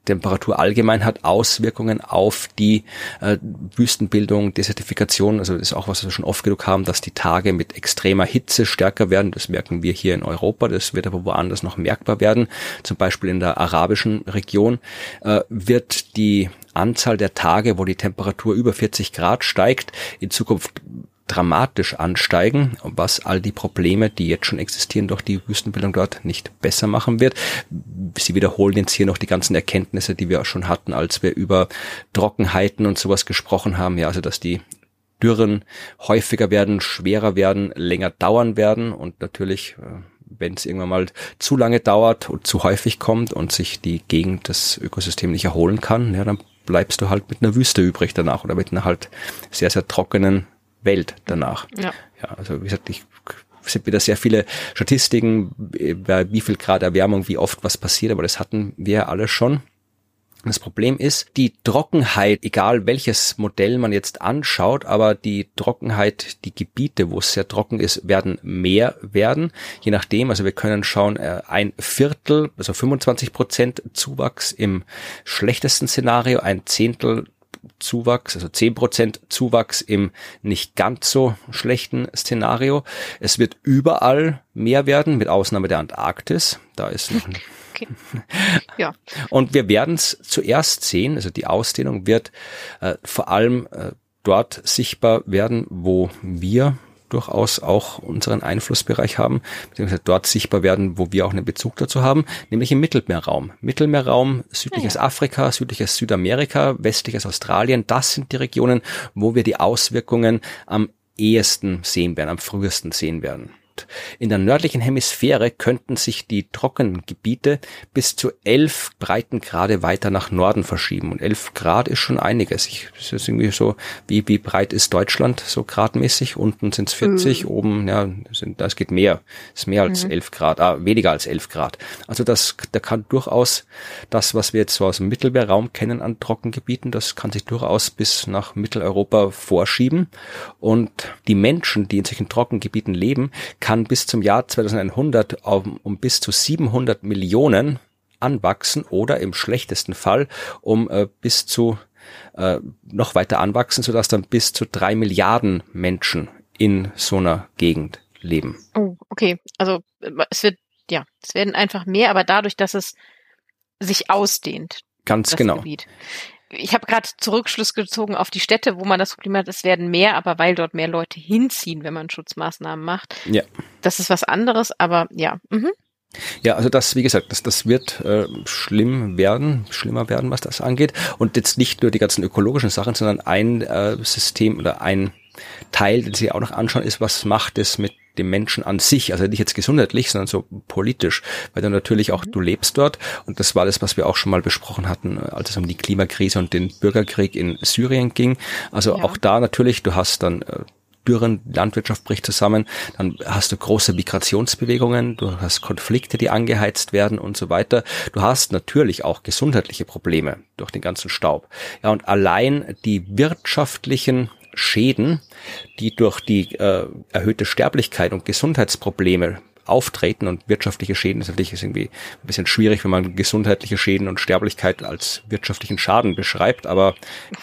Temperatur allgemein hat Auswirkungen auf die äh, Wüstenbildung, Desertifikation. Also das ist auch was wir schon oft genug haben, dass die Tage mit extremer Hitze stärker werden. Das merken wir hier in Europa. Das wird aber woanders noch merkbar werden. Zum Beispiel in der arabischen Region äh, wird die Anzahl der Tage, wo die Temperatur über 40 Grad steigt, in Zukunft dramatisch ansteigen, was all die Probleme, die jetzt schon existieren durch die Wüstenbildung dort, nicht besser machen wird. Sie wiederholen jetzt hier noch die ganzen Erkenntnisse, die wir auch schon hatten, als wir über Trockenheiten und sowas gesprochen haben. Ja, also dass die Dürren häufiger werden, schwerer werden, länger dauern werden und natürlich äh, wenn es irgendwann mal zu lange dauert und zu häufig kommt und sich die Gegend, das Ökosystem nicht erholen kann, ja, dann bleibst du halt mit einer Wüste übrig danach oder mit einer halt sehr, sehr trockenen Welt danach. Ja. ja also wie gesagt, ich sind wieder sehr viele Statistiken, bei wie viel Grad Erwärmung, wie oft was passiert, aber das hatten wir alle schon. Das Problem ist, die Trockenheit, egal welches Modell man jetzt anschaut, aber die Trockenheit, die Gebiete, wo es sehr trocken ist, werden mehr werden. Je nachdem, also wir können schauen, äh, ein Viertel, also 25 Prozent Zuwachs im schlechtesten Szenario, ein Zehntel Zuwachs, also 10% Zuwachs im nicht ganz so schlechten Szenario. Es wird überall mehr werden, mit Ausnahme der Antarktis. Da ist noch ein okay. [laughs] Ja. Und wir werden es zuerst sehen, also die Ausdehnung wird äh, vor allem äh, dort sichtbar werden, wo wir durchaus auch unseren Einflussbereich haben, beziehungsweise dort sichtbar werden, wo wir auch einen Bezug dazu haben, nämlich im Mittelmeerraum. Mittelmeerraum, südliches ja. Afrika, südliches Südamerika, westliches Australien, das sind die Regionen, wo wir die Auswirkungen am ehesten sehen werden, am frühesten sehen werden. In der nördlichen Hemisphäre könnten sich die trockenen Gebiete bis zu elf Breitengrade weiter nach Norden verschieben. Und elf Grad ist schon einiges. Ich, das ist irgendwie so, wie, wie breit ist Deutschland so gradmäßig? Unten sind es 40, mhm. oben, ja, sind, das geht mehr. Ist mehr als mhm. 11 Grad, ah, weniger als 11 Grad. Also das, da kann durchaus das, was wir jetzt so aus dem Mittelmeerraum kennen an Trockengebieten, das kann sich durchaus bis nach Mitteleuropa vorschieben. Und die Menschen, die in solchen Trockengebieten leben, kann bis zum Jahr 2100 um, um bis zu 700 Millionen anwachsen oder im schlechtesten Fall um äh, bis zu äh, noch weiter anwachsen, sodass dann bis zu drei Milliarden Menschen in so einer Gegend leben. Oh, okay. Also es wird, ja, es werden einfach mehr, aber dadurch, dass es sich ausdehnt. Ganz genau. Gebiet ich habe gerade Zurückschluss gezogen auf die Städte, wo man das Problem hat, es werden mehr, aber weil dort mehr Leute hinziehen, wenn man Schutzmaßnahmen macht. Ja. Das ist was anderes, aber ja. Mhm. Ja, also das, wie gesagt, das, das wird äh, schlimm werden, schlimmer werden, was das angeht. Und jetzt nicht nur die ganzen ökologischen Sachen, sondern ein äh, System oder ein Teil, den Sie auch noch anschauen, ist, was macht es mit dem Menschen an sich, also nicht jetzt gesundheitlich, sondern so politisch, weil du natürlich auch, du lebst dort und das war das, was wir auch schon mal besprochen hatten, als es um die Klimakrise und den Bürgerkrieg in Syrien ging. Also ja. auch da natürlich, du hast dann äh, Dürren, Landwirtschaft bricht zusammen, dann hast du große Migrationsbewegungen, du hast Konflikte, die angeheizt werden und so weiter. Du hast natürlich auch gesundheitliche Probleme durch den ganzen Staub. Ja, und allein die wirtschaftlichen Schäden, die durch die äh, erhöhte Sterblichkeit und Gesundheitsprobleme auftreten und wirtschaftliche Schäden ist natürlich irgendwie ein bisschen schwierig, wenn man gesundheitliche Schäden und Sterblichkeit als wirtschaftlichen Schaden beschreibt, aber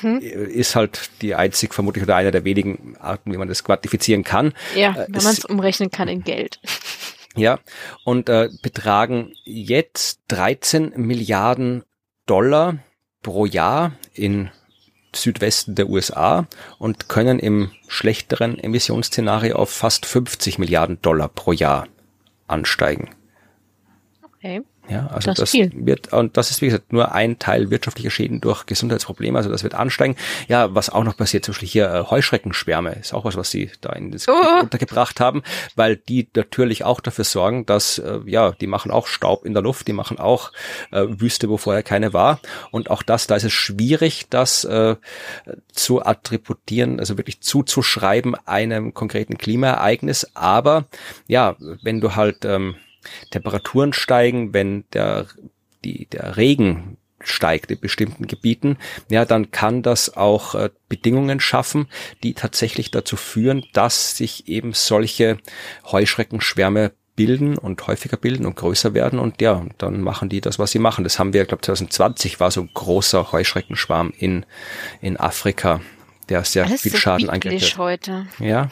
mhm. ist halt die einzig vermutlich oder einer der wenigen Arten, wie man das quantifizieren kann. Ja, äh, wenn man es umrechnen kann in Geld. Ja, und äh, betragen jetzt 13 Milliarden Dollar pro Jahr in Südwesten der USA und können im schlechteren Emissionsszenario auf fast 50 Milliarden Dollar pro Jahr ansteigen. Okay. Ja, also das, das wird, und das ist wie gesagt nur ein Teil wirtschaftlicher Schäden durch Gesundheitsprobleme, also das wird ansteigen. Ja, was auch noch passiert, zum Beispiel hier äh, Heuschreckenschwärme, ist auch was, was sie da in das oh. untergebracht haben, weil die natürlich auch dafür sorgen, dass, äh, ja, die machen auch Staub in der Luft, die machen auch äh, Wüste, wo vorher keine war. Und auch das, da ist es schwierig, das äh, zu attributieren, also wirklich zuzuschreiben einem konkreten Klimaereignis. Aber ja, wenn du halt ähm, Temperaturen steigen, wenn der, die, der Regen steigt in bestimmten Gebieten, ja, dann kann das auch äh, Bedingungen schaffen, die tatsächlich dazu führen, dass sich eben solche Heuschreckenschwärme bilden und häufiger bilden und größer werden und ja, dann machen die das, was sie machen. Das haben wir, ich glaube 2020 war so ein großer Heuschreckenschwarm in, in Afrika, der sehr Alles viel so Schaden angerichtet hat. heute. Ja,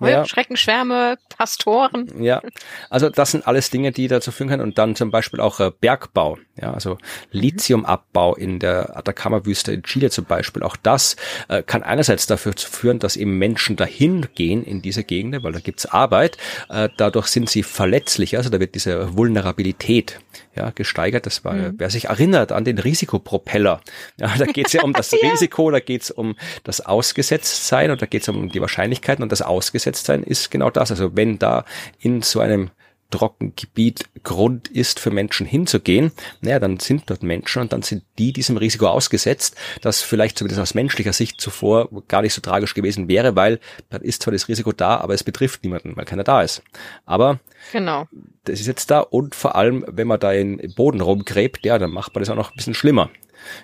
ja. Schreckenschwärme, Pastoren. Ja, also das sind alles Dinge, die dazu führen können. Und dann zum Beispiel auch äh, Bergbau, ja, also Lithiumabbau in der Atacama-Wüste in Chile zum Beispiel. Auch das äh, kann einerseits dafür führen, dass eben Menschen dahin gehen in diese Gegenden, weil da gibt's Arbeit. Äh, dadurch sind sie verletzlicher, also da wird diese Vulnerabilität ja, gesteigert. Das war, mhm. wer sich erinnert an den Risikopropeller, ja, da geht's ja um das [laughs] ja. Risiko, da geht's um das Ausgesetztsein und da geht's um die Wahrscheinlichkeiten und das Ausgesetztsein ist genau das. Also wenn da in so einem Trockengebiet Grund ist für Menschen hinzugehen, naja, dann sind dort Menschen und dann sind die diesem Risiko ausgesetzt, das vielleicht zumindest aus menschlicher Sicht zuvor gar nicht so tragisch gewesen wäre, weil dann ist zwar das Risiko da, aber es betrifft niemanden, weil keiner da ist. Aber genau. das ist jetzt da und vor allem, wenn man da in Boden rumgräbt, ja, dann macht man das auch noch ein bisschen schlimmer.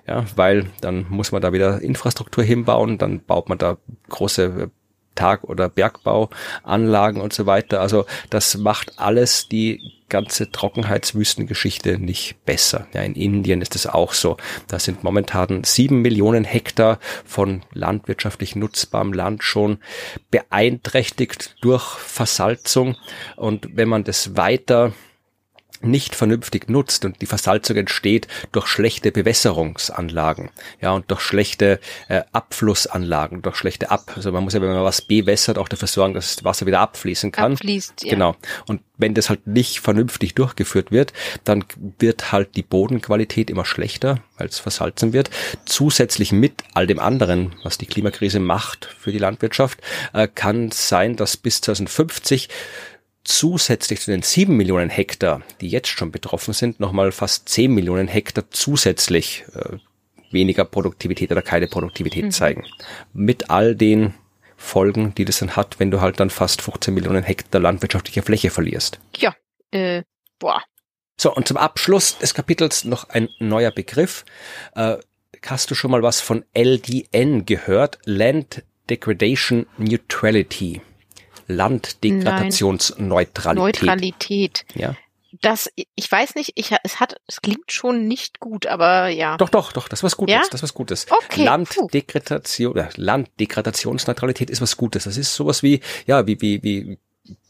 Ja, weil dann muss man da wieder Infrastruktur hinbauen, dann baut man da große Tag- oder Bergbauanlagen und so weiter. Also das macht alles die ganze Trockenheitswüstengeschichte nicht besser. Ja, in Indien ist es auch so. Da sind momentan sieben Millionen Hektar von landwirtschaftlich nutzbarem Land schon beeinträchtigt durch Versalzung. Und wenn man das weiter nicht vernünftig nutzt und die Versalzung entsteht durch schlechte Bewässerungsanlagen, ja, und durch schlechte äh, Abflussanlagen, durch schlechte Ab, also man muss ja, wenn man was bewässert, auch dafür sorgen, dass das Wasser wieder abfließen kann. Abfließt, ja. Genau. Und wenn das halt nicht vernünftig durchgeführt wird, dann wird halt die Bodenqualität immer schlechter, weil es versalzen wird. Zusätzlich mit all dem anderen, was die Klimakrise macht für die Landwirtschaft, äh, kann sein, dass bis 2050 zusätzlich zu den sieben Millionen Hektar, die jetzt schon betroffen sind, nochmal fast zehn Millionen Hektar zusätzlich äh, weniger Produktivität oder keine Produktivität mhm. zeigen. Mit all den Folgen, die das dann hat, wenn du halt dann fast 15 Millionen Hektar landwirtschaftliche Fläche verlierst. Ja, äh, boah. So, und zum Abschluss des Kapitels noch ein neuer Begriff. Äh, hast du schon mal was von LDN gehört? Land Degradation Neutrality. Landdegradationsneutralität. Neutralität. Ja. Das, ich weiß nicht, ich, es hat, es klingt schon nicht gut, aber ja. Doch, doch, doch, das ist was Gutes, Ja? das ist was Gutes. Okay, Landdegradation, Landdegradationsneutralität ist was Gutes. Das ist sowas wie, ja, wie, wie, wie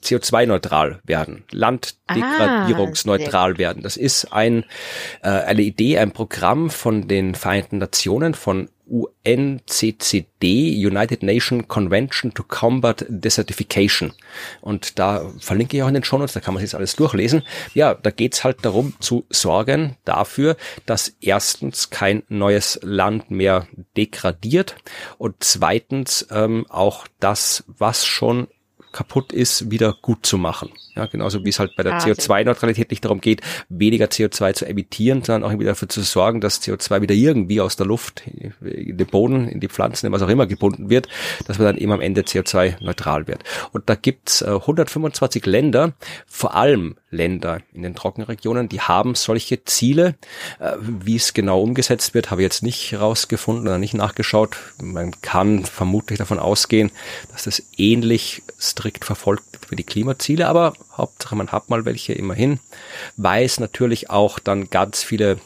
CO2-neutral werden, Landdegradierungsneutral werden. Das ist ein, äh, eine Idee, ein Programm von den Vereinten Nationen, von UNCCD, United Nation Convention to Combat Desertification. Und da verlinke ich auch in den Shownotes, da kann man sich jetzt alles durchlesen. Ja, da geht's halt darum zu sorgen dafür, dass erstens kein neues Land mehr degradiert und zweitens ähm, auch das, was schon kaputt ist, wieder gut zu machen. Ja, genauso wie es halt bei der Ah, CO2-Neutralität nicht darum geht, weniger CO2 zu emittieren, sondern auch wieder dafür zu sorgen, dass CO2 wieder irgendwie aus der Luft in den Boden, in die Pflanzen, in was auch immer gebunden wird, dass man dann eben am Ende CO2-neutral wird. Und da gibt's äh, 125 Länder, vor allem Länder in den Trockenregionen, die haben solche Ziele. Äh, wie es genau umgesetzt wird, habe ich jetzt nicht herausgefunden oder nicht nachgeschaut. Man kann vermutlich davon ausgehen, dass das ähnlich strikt verfolgt wie die Klimaziele, aber Hauptsache man hat mal welche immerhin, weil es natürlich auch dann ganz viele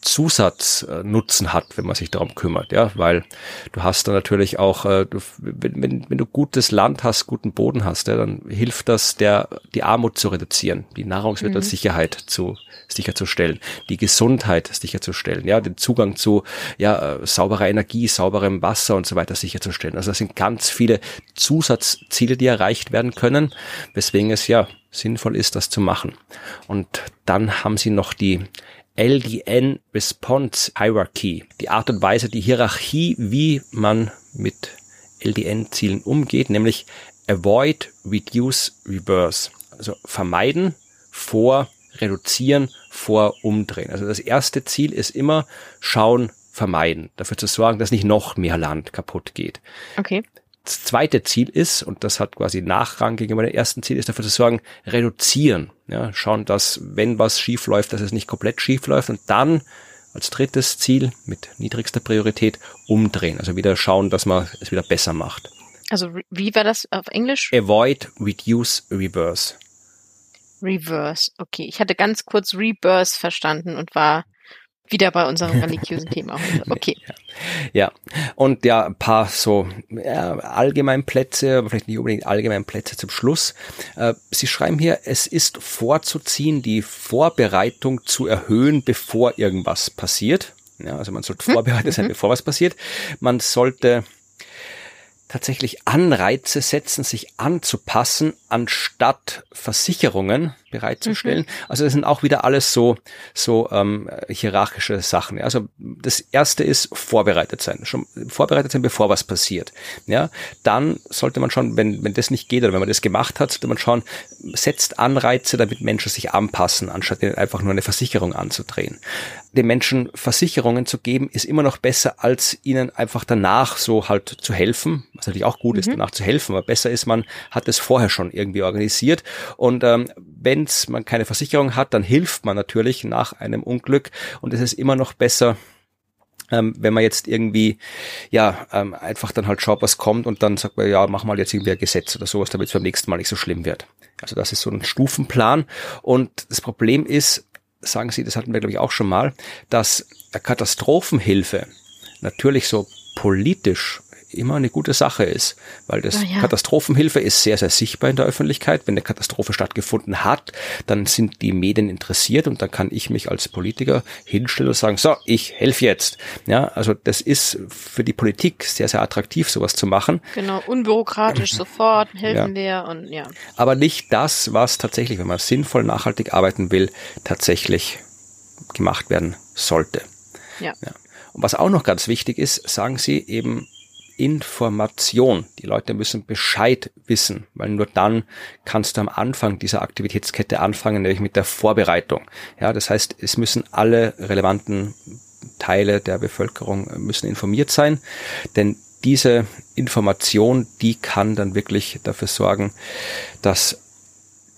Zusatznutzen hat, wenn man sich darum kümmert, ja, weil du hast dann natürlich auch, äh, wenn, wenn, wenn du gutes Land hast, guten Boden hast, ja, dann hilft das der, die Armut zu reduzieren, die Nahrungsmittelsicherheit zu sicherzustellen, die Gesundheit sicherzustellen, ja, den Zugang zu ja, äh, sauberer Energie, sauberem Wasser und so weiter sicherzustellen. Also das sind ganz viele Zusatzziele, die erreicht werden können, weswegen es ja sinnvoll ist, das zu machen. Und dann haben sie noch die LDN Response Hierarchy, die Art und Weise, die Hierarchie, wie man mit LDN-Zielen umgeht, nämlich Avoid, Reduce, Reverse. Also vermeiden, vor, reduzieren, vor, umdrehen. Also das erste Ziel ist immer schauen, vermeiden, dafür zu sorgen, dass nicht noch mehr Land kaputt geht. Okay. Das zweite Ziel ist, und das hat quasi Nachrang gegenüber dem ersten Ziel, ist dafür zu sorgen, reduzieren. Ja, schauen, dass, wenn was schief läuft, dass es nicht komplett schief läuft und dann als drittes Ziel mit niedrigster Priorität umdrehen. Also wieder schauen, dass man es wieder besser macht. Also wie war das auf Englisch? Avoid, reduce, reverse. Reverse. Okay. Ich hatte ganz kurz Rebirth verstanden und war wieder bei unserem [laughs] religiösen Thema heute. Okay. Ja, und ja, ein paar so ja, Allgemeinplätze, aber vielleicht nicht unbedingt Allgemeinplätze zum Schluss. Äh, Sie schreiben hier, es ist vorzuziehen, die Vorbereitung zu erhöhen, bevor irgendwas passiert. Ja, also man sollte vorbereitet sein, bevor was passiert. Man sollte tatsächlich Anreize setzen, sich anzupassen, anstatt Versicherungen bereitzustellen. Mhm. Also das sind auch wieder alles so so ähm, hierarchische Sachen. Also das erste ist vorbereitet sein, schon vorbereitet sein, bevor was passiert. Ja, dann sollte man schon, wenn wenn das nicht geht oder wenn man das gemacht hat, sollte man schauen, setzt Anreize, damit Menschen sich anpassen, anstatt einfach nur eine Versicherung anzudrehen den Menschen Versicherungen zu geben, ist immer noch besser, als ihnen einfach danach so halt zu helfen. Was natürlich auch gut mhm. ist, danach zu helfen, aber besser ist, man hat es vorher schon irgendwie organisiert. Und ähm, wenn man keine Versicherung hat, dann hilft man natürlich nach einem Unglück. Und es ist immer noch besser, ähm, wenn man jetzt irgendwie, ja, ähm, einfach dann halt schaut, was kommt und dann sagt man, ja, mach mal jetzt irgendwie ein Gesetz oder sowas, damit es beim nächsten Mal nicht so schlimm wird. Also das ist so ein Stufenplan. Und das Problem ist, sagen Sie, das hatten wir glaube ich auch schon mal, dass Katastrophenhilfe natürlich so politisch immer eine gute Sache ist, weil das ja. Katastrophenhilfe ist sehr, sehr sichtbar in der Öffentlichkeit. Wenn eine Katastrophe stattgefunden hat, dann sind die Medien interessiert und dann kann ich mich als Politiker hinstellen und sagen, so, ich helfe jetzt. Ja, also das ist für die Politik sehr, sehr attraktiv, sowas zu machen. Genau, unbürokratisch [clears throat] sofort helfen ja. wir und ja. Aber nicht das, was tatsächlich, wenn man sinnvoll nachhaltig arbeiten will, tatsächlich gemacht werden sollte. Ja. ja. Und was auch noch ganz wichtig ist, sagen Sie eben Information. Die Leute müssen Bescheid wissen, weil nur dann kannst du am Anfang dieser Aktivitätskette anfangen, nämlich mit der Vorbereitung. Ja, das heißt, es müssen alle relevanten Teile der Bevölkerung müssen informiert sein, denn diese Information, die kann dann wirklich dafür sorgen, dass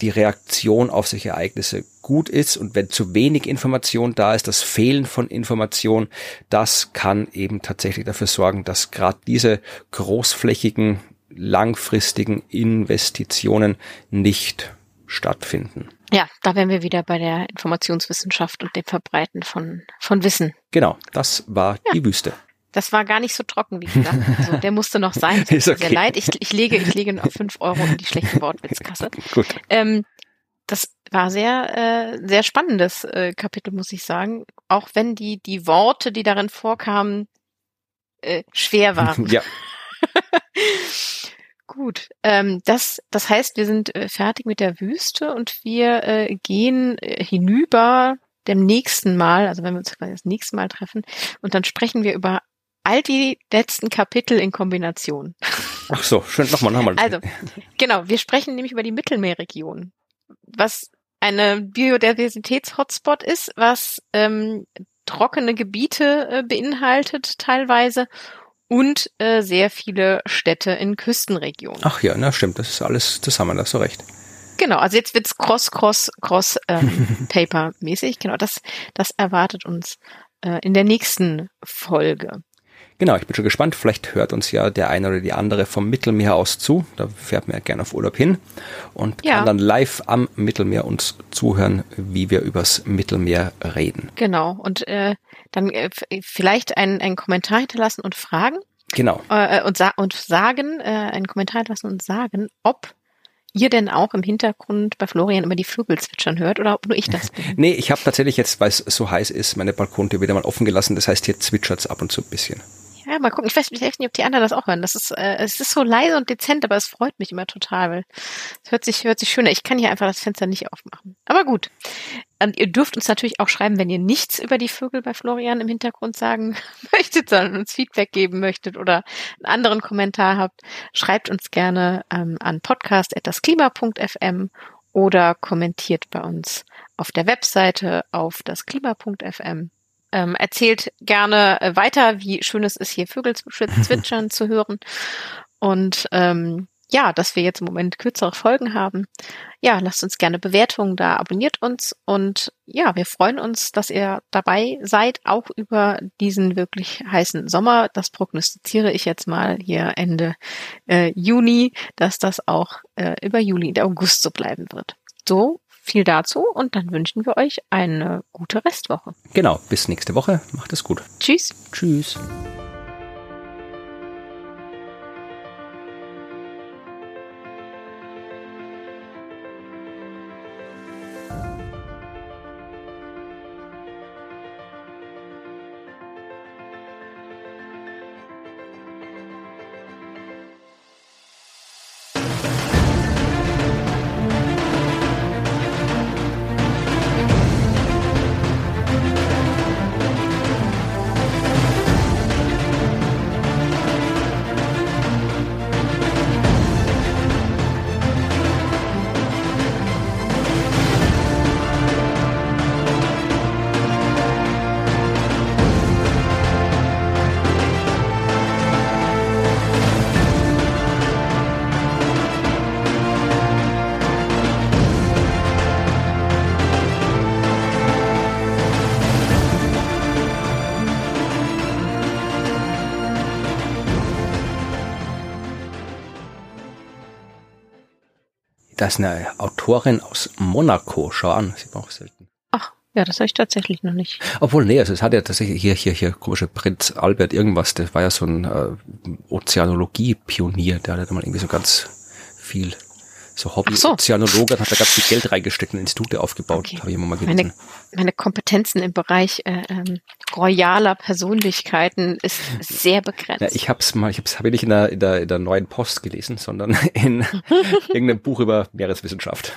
die Reaktion auf solche Ereignisse gut ist und wenn zu wenig Information da ist, das Fehlen von Information, das kann eben tatsächlich dafür sorgen, dass gerade diese großflächigen, langfristigen Investitionen nicht stattfinden. Ja, da wären wir wieder bei der Informationswissenschaft und dem Verbreiten von, von Wissen. Genau, das war ja. die Wüste. Das war gar nicht so trocken, wie gesagt. Also, der musste noch sein. [laughs] Ist okay. Sehr leid. Ich, ich lege, ich lege noch fünf Euro in die schlechte Wortwitzkasse. [laughs] Gut. Ähm, das war sehr, äh, sehr spannendes äh, Kapitel, muss ich sagen. Auch wenn die, die Worte, die darin vorkamen, äh, schwer waren. [laughs] Ja. [laughs] Gut, ähm, das, das heißt, wir sind äh, fertig mit der Wüste und wir äh, gehen äh, hinüber dem nächsten Mal, also wenn wir uns das nächste Mal treffen, und dann sprechen wir über all die letzten Kapitel in Kombination. Ach so, schön, nochmal, nochmal. Also, genau, wir sprechen nämlich über die Mittelmeerregion, was eine Biodiversitäts-Hotspot ist, was ähm, trockene Gebiete äh, beinhaltet teilweise und äh, sehr viele Städte in Küstenregionen. Ach ja, na stimmt, das ist alles zusammen, da hast du recht. Genau, also jetzt wird's cross, cross, cross ähm, [laughs] Paper mäßig. Genau, das, das erwartet uns äh, in der nächsten Folge. Genau, ich bin schon gespannt. Vielleicht hört uns ja der eine oder die andere vom Mittelmeer aus zu. Da fährt man ja gerne auf Urlaub hin und ja. kann dann live am Mittelmeer uns zuhören, wie wir übers Mittelmeer reden. Genau. Und äh, dann äh, vielleicht einen Kommentar hinterlassen und fragen. Genau. Äh, und, sa und sagen, äh, einen Kommentar hinterlassen und sagen, ob ihr denn auch im Hintergrund bei Florian immer die Vögel zwitschern hört oder ob nur ich das [laughs] bin? nee, ich habe tatsächlich jetzt, weil es so heiß ist, meine Balkontür wieder mal offen gelassen. Das heißt, hier zwitschert's ab und zu ein bisschen. Ja, mal gucken. Ich weiß, ich weiß nicht, ob die anderen das auch hören. Das ist, äh, es ist so leise und dezent, aber es freut mich immer total, weil es hört sich, hört sich schöner. Ich kann hier einfach das Fenster nicht aufmachen. Aber gut. Und ihr dürft uns natürlich auch schreiben, wenn ihr nichts über die Vögel bei Florian im Hintergrund sagen [laughs] möchtet, sondern uns Feedback geben möchtet oder einen anderen Kommentar habt. Schreibt uns gerne ähm, an podcast.dasklima.fm oder kommentiert bei uns auf der Webseite auf dasklima.fm ähm, erzählt gerne äh, weiter, wie schön es ist, hier Vögel [laughs] zwitschern zu hören. Und ähm, ja, dass wir jetzt im Moment kürzere Folgen haben. Ja, lasst uns gerne Bewertungen da, abonniert uns und ja, wir freuen uns, dass ihr dabei seid, auch über diesen wirklich heißen Sommer. Das prognostiziere ich jetzt mal hier Ende äh, Juni, dass das auch äh, über Juli und August so bleiben wird. So, viel dazu und dann wünschen wir euch eine gute Restwoche. Genau, bis nächste Woche. Macht es gut. Tschüss. Tschüss. Ist eine Autorin aus Monaco. Schau an, sieht man auch selten. Ach, ja, das habe ich tatsächlich noch nicht. Obwohl, nee, also es hat ja tatsächlich hier, hier, hier, komische Prinz Albert irgendwas, der war ja so ein äh, Ozeanologie-Pionier, der hat ja mal irgendwie so ganz viel so Hobby-Ozeanologe, so. hat da ganz viel Geld reingesteckt und Institute aufgebaut, okay. habe ich immer mal gelesen. Meine, meine Kompetenzen im Bereich äh, ähm, royaler Persönlichkeiten ist sehr begrenzt. Ja, ich habe es mal, ich habe es habe ich nicht in der, in der in der neuen Post gelesen, sondern [laughs] in [laughs] irgendeinem Buch über Meereswissenschaft.